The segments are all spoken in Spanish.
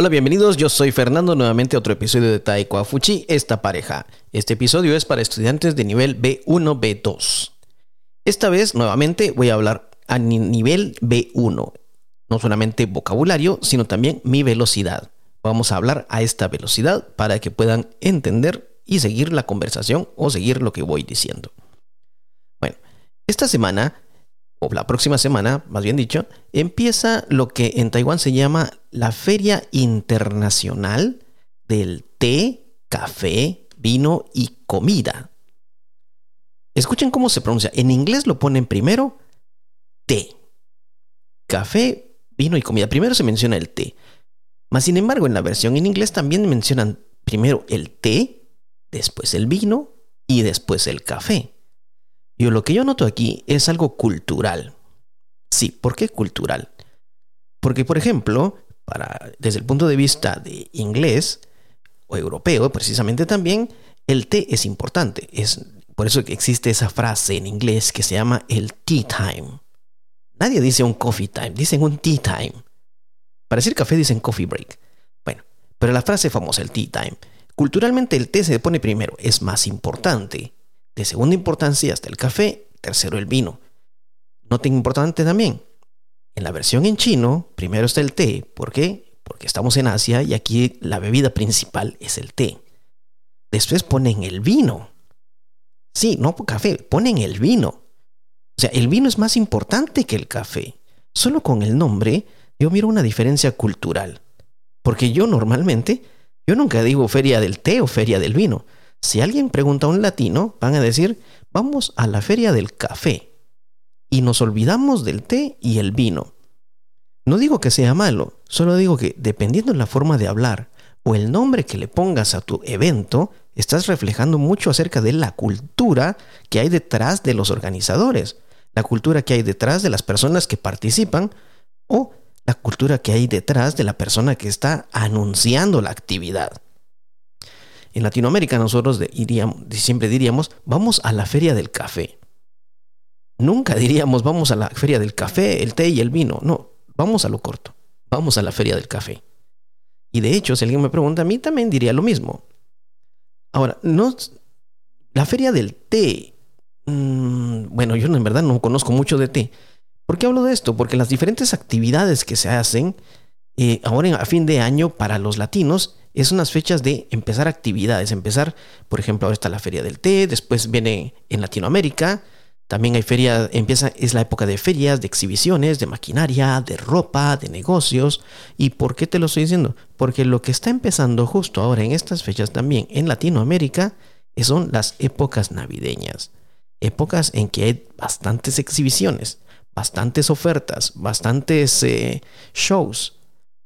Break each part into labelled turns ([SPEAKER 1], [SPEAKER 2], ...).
[SPEAKER 1] Hola, bienvenidos. Yo soy Fernando, nuevamente a otro episodio de Taiko Fuchi, esta pareja. Este episodio es para estudiantes de nivel B1, B2. Esta vez, nuevamente, voy a hablar a nivel B1. No solamente vocabulario, sino también mi velocidad. Vamos a hablar a esta velocidad para que puedan entender y seguir la conversación o seguir lo que voy diciendo. Bueno, esta semana o la próxima semana, más bien dicho, empieza lo que en Taiwán se llama la Feria Internacional del Té, Café, Vino y Comida. Escuchen cómo se pronuncia. En inglés lo ponen primero té. Café, vino y comida. Primero se menciona el té. Mas sin embargo, en la versión en inglés también mencionan primero el té, después el vino y después el café. Y lo que yo noto aquí es algo cultural. Sí, ¿por qué cultural? Porque, por ejemplo, para, desde el punto de vista de inglés o europeo, precisamente también, el té es importante. Es por eso que existe esa frase en inglés que se llama el tea time. Nadie dice un coffee time, dicen un tea time. Para decir café dicen coffee break. Bueno, pero la frase famosa, el tea time. Culturalmente el té se pone primero, es más importante. De segunda importancia hasta el café, tercero el vino. Noten importante también, en la versión en chino, primero está el té. ¿Por qué? Porque estamos en Asia y aquí la bebida principal es el té. Después ponen el vino. Sí, no café, ponen el vino. O sea, el vino es más importante que el café. Solo con el nombre yo miro una diferencia cultural. Porque yo normalmente, yo nunca digo feria del té o feria del vino. Si alguien pregunta a un latino, van a decir, vamos a la feria del café. Y nos olvidamos del té y el vino. No digo que sea malo, solo digo que dependiendo de la forma de hablar o el nombre que le pongas a tu evento, estás reflejando mucho acerca de la cultura que hay detrás de los organizadores, la cultura que hay detrás de las personas que participan o la cultura que hay detrás de la persona que está anunciando la actividad. En Latinoamérica nosotros siempre diríamos, vamos a la feria del café. Nunca diríamos, vamos a la feria del café, el té y el vino. No, vamos a lo corto. Vamos a la feria del café. Y de hecho, si alguien me pregunta, a mí también diría lo mismo. Ahora, no, la feria del té, mm, bueno, yo en verdad no conozco mucho de té. ¿Por qué hablo de esto? Porque las diferentes actividades que se hacen eh, ahora a fin de año para los latinos es unas fechas de empezar actividades, empezar, por ejemplo, ahora está la feria del té, después viene en Latinoamérica, también hay feria, empieza, es la época de ferias, de exhibiciones, de maquinaria, de ropa, de negocios. ¿Y por qué te lo estoy diciendo? Porque lo que está empezando justo ahora en estas fechas también en Latinoamérica son las épocas navideñas. Épocas en que hay bastantes exhibiciones, bastantes ofertas, bastantes eh, shows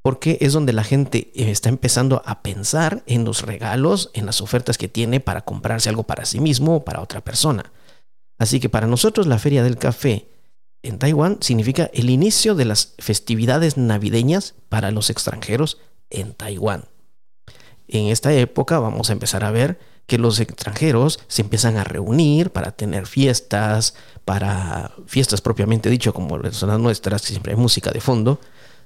[SPEAKER 1] porque es donde la gente eh, está empezando a pensar en los regalos, en las ofertas que tiene para comprarse algo para sí mismo o para otra persona. Así que para nosotros la Feria del Café en Taiwán significa el inicio de las festividades navideñas para los extranjeros en Taiwán. En esta época vamos a empezar a ver que los extranjeros se empiezan a reunir para tener fiestas, para fiestas propiamente dicho como las nuestras, siempre hay música de fondo,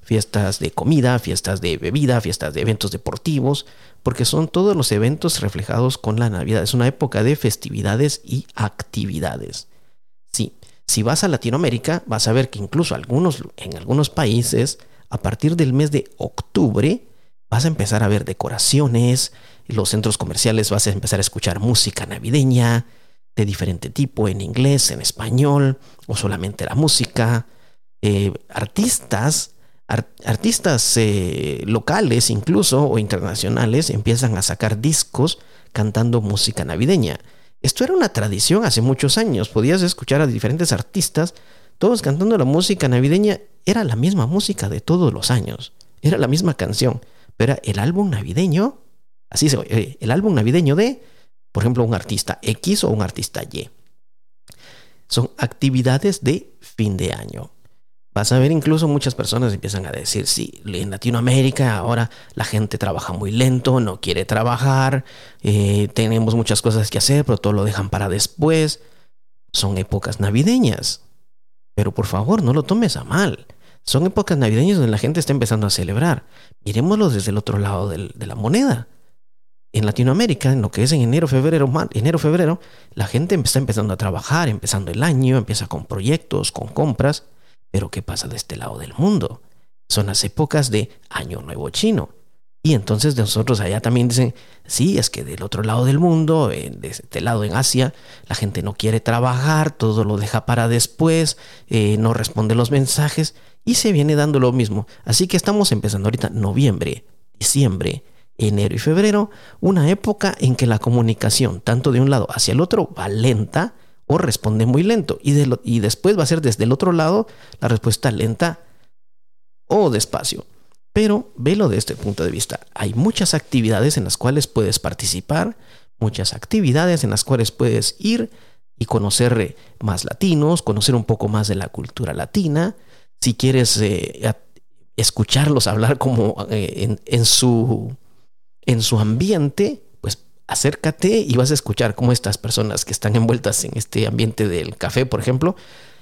[SPEAKER 1] fiestas de comida, fiestas de bebida, fiestas de eventos deportivos, porque son todos los eventos reflejados con la Navidad. Es una época de festividades y actividades. Sí, si vas a Latinoamérica, vas a ver que incluso en algunos países, a partir del mes de octubre, vas a empezar a ver decoraciones, los centros comerciales vas a empezar a escuchar música navideña de diferente tipo, en inglés, en español, o solamente la música. Eh, artistas artistas eh, locales incluso o internacionales empiezan a sacar discos cantando música navideña. Esto era una tradición hace muchos años. Podías escuchar a diferentes artistas, todos cantando la música navideña. Era la misma música de todos los años. Era la misma canción. Pero era el álbum navideño. Así se eh, El álbum navideño de, por ejemplo, un artista X o un artista Y. Son actividades de fin de año. Vas a ver incluso muchas personas empiezan a decir, sí, en Latinoamérica ahora la gente trabaja muy lento, no quiere trabajar, eh, tenemos muchas cosas que hacer, pero todo lo dejan para después. Son épocas navideñas. Pero por favor, no lo tomes a mal. Son épocas navideñas donde la gente está empezando a celebrar. Miremoslo desde el otro lado de la moneda. En Latinoamérica, en lo que es en enero, febrero, enero, febrero, la gente está empezando a trabajar, empezando el año, empieza con proyectos, con compras. Pero ¿qué pasa de este lado del mundo? Son las épocas de Año Nuevo Chino. Y entonces nosotros allá también dicen, sí, es que del otro lado del mundo, de este lado en Asia, la gente no quiere trabajar, todo lo deja para después, eh, no responde los mensajes y se viene dando lo mismo. Así que estamos empezando ahorita noviembre, diciembre, enero y febrero, una época en que la comunicación, tanto de un lado hacia el otro, va lenta o responde muy lento. Y, y después va a ser desde el otro lado la respuesta lenta o despacio. Pero velo de este punto de vista. Hay muchas actividades en las cuales puedes participar, muchas actividades en las cuales puedes ir y conocer más latinos, conocer un poco más de la cultura latina. Si quieres eh, escucharlos hablar como eh, en, su, en su ambiente, acércate y vas a escuchar cómo estas personas que están envueltas en este ambiente del café, por ejemplo,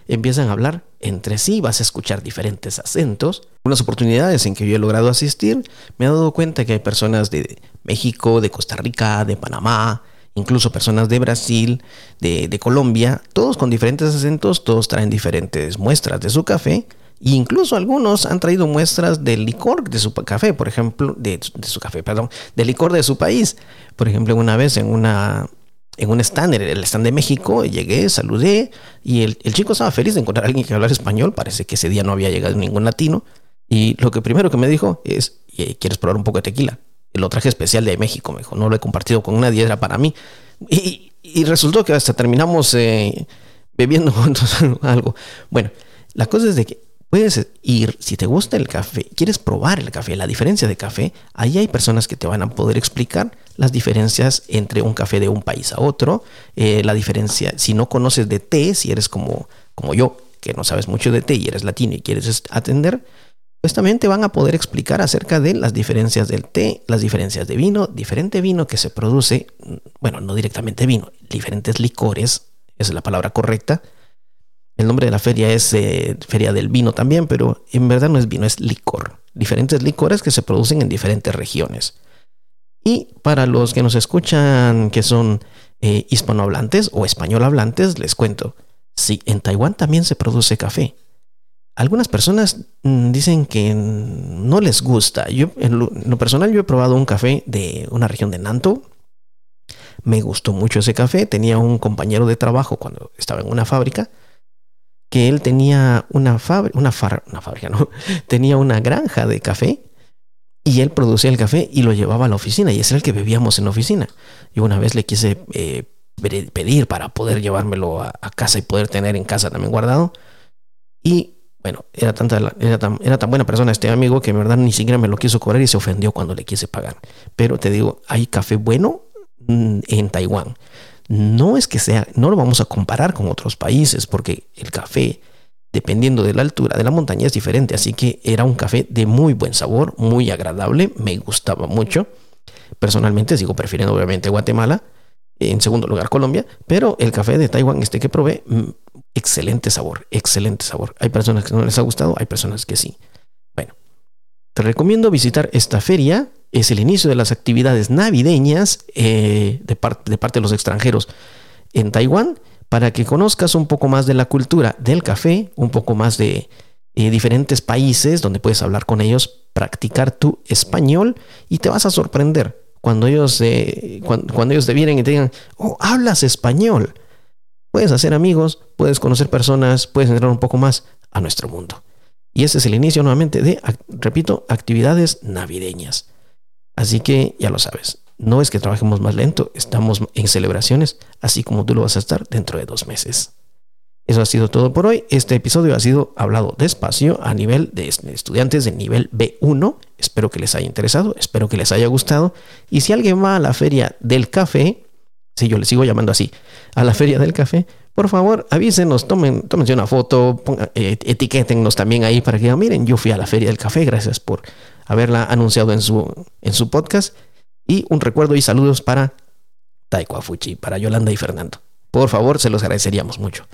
[SPEAKER 1] empiezan a hablar entre sí, vas a escuchar diferentes acentos. Unas oportunidades en que yo he logrado asistir, me he dado cuenta que hay personas de México, de Costa Rica, de Panamá, incluso personas de Brasil, de, Colombia, todos con diferentes acentos, todos traen diferentes muestras de su café. Incluso algunos han traído muestras del licor de su café, por ejemplo, de, su café, perdón, del licor de su país. Por ejemplo, una vez en una en un stand, el stand de México, llegué, saludé y el, chico estaba feliz de encontrar a alguien que hablara español. Parece que ese día no había llegado ningún latino. Y lo que primero que me dijo es, ¿quieres probar un poco de tequila? Lo traje especial de México, me dijo, no lo he compartido con nadie, era para mí. Y, resultó que hasta terminamos eh, bebiendo algo. Bueno, la cosa es de que Puedes ir, si te gusta el café, quieres probar el café, la diferencia de café, ahí hay personas que te van a poder explicar las diferencias entre un café de un país a otro, eh, la diferencia, si no conoces de té, si eres como, como yo, que no sabes mucho de té y eres latino y quieres atender, pues también te van a poder explicar acerca de las diferencias del té, las diferencias de vino, diferente vino que se produce, bueno, no directamente vino, diferentes licores, es la palabra correcta, el nombre de la feria es eh, Feria del Vino también, pero en verdad no es vino, es licor. Diferentes licores que se producen en diferentes regiones. Y para los que nos escuchan que son eh, hispanohablantes o español hablantes, les cuento. Sí, en Taiwán también se produce café. Algunas personas mm, dicen que no les gusta. Yo, en lo, personal, yo he probado un café de una región de Nanto. Me gustó mucho ese café. Tenía un compañero de trabajo cuando estaba en una fábrica que él tenía una fábrica, una, una fábrica, no, tenía una granja de café y él producía el café y lo llevaba a la oficina y es el que bebíamos en la oficina. Y una vez le quise eh, pedir para poder llevármelo a, casa y poder tener en casa también guardado. Y bueno, era, tanta, era, tan, era tan buena persona este amigo que en verdad ni siquiera me lo quiso cobrar y se ofendió cuando le quise pagar. Pero te digo, hay café bueno mm, en Taiwán no es que sea, no lo vamos a comparar con otros países porque el café, dependiendo de la altura de la montaña, es diferente. Así que era un café de muy buen sabor, muy agradable, me gustaba mucho. Personalmente sigo prefiriendo obviamente Guatemala, en segundo lugar Colombia, pero el café de Taiwán, este que probé, mm, excelente sabor, excelente sabor. Hay personas que no les ha gustado, hay personas que sí. Te recomiendo visitar esta feria es el inicio de las actividades navideñas eh, de, parte de los extranjeros en Taiwán para que conozcas un poco más de la cultura del café, un poco más de eh, diferentes países donde puedes hablar con ellos, practicar tu español y te vas a sorprender cuando ellos, eh, cuando, ellos te vienen y te digan, oh, hablas español. Puedes hacer amigos, puedes conocer personas, puedes entrar un poco más a nuestro mundo. Y ese es el inicio nuevamente de, repito, actividades navideñas. Así que ya lo sabes, no es que trabajemos más lento, estamos en celebraciones, así como tú lo vas a estar dentro de dos meses. Eso ha sido todo por hoy. Este episodio ha sido hablado despacio a nivel de estudiantes de nivel B1. Espero que les haya interesado, espero que les haya gustado. Y si alguien va a la feria del café, si yo le sigo llamando así, a la feria del café, por favor avísenos, tomen, tómense una foto, eh, etiquétennos también ahí para que digan, miren, yo fui a la feria del café, gracias por haberla anunciado en su, en su podcast. Y un recuerdo y saludos para Taiko Afuchi, para Yolanda y Fernando. Por favor, se los agradeceríamos mucho.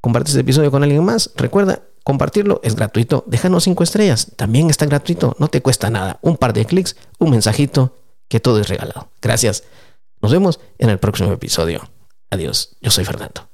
[SPEAKER 1] comparte este episodio con alguien más. Recuerda, compartirlo es gratuito. Déjanos cinco estrellas, también está gratuito, no te cuesta nada. Un par de clics, un mensajito, que todo es regalado. Gracias. Nos vemos en el próximo episodio. Adiós, yo soy Fernando.